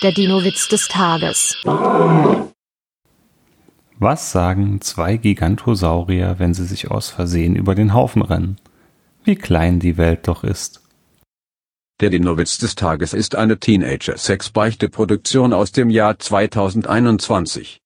Der Dino-Witz des Tages. Was sagen zwei Gigantosaurier, wenn sie sich aus Versehen über den Haufen rennen? Wie klein die Welt doch ist. Der Dino-Witz des Tages ist eine Teenager-Sex-Beichte-Produktion aus dem Jahr 2021.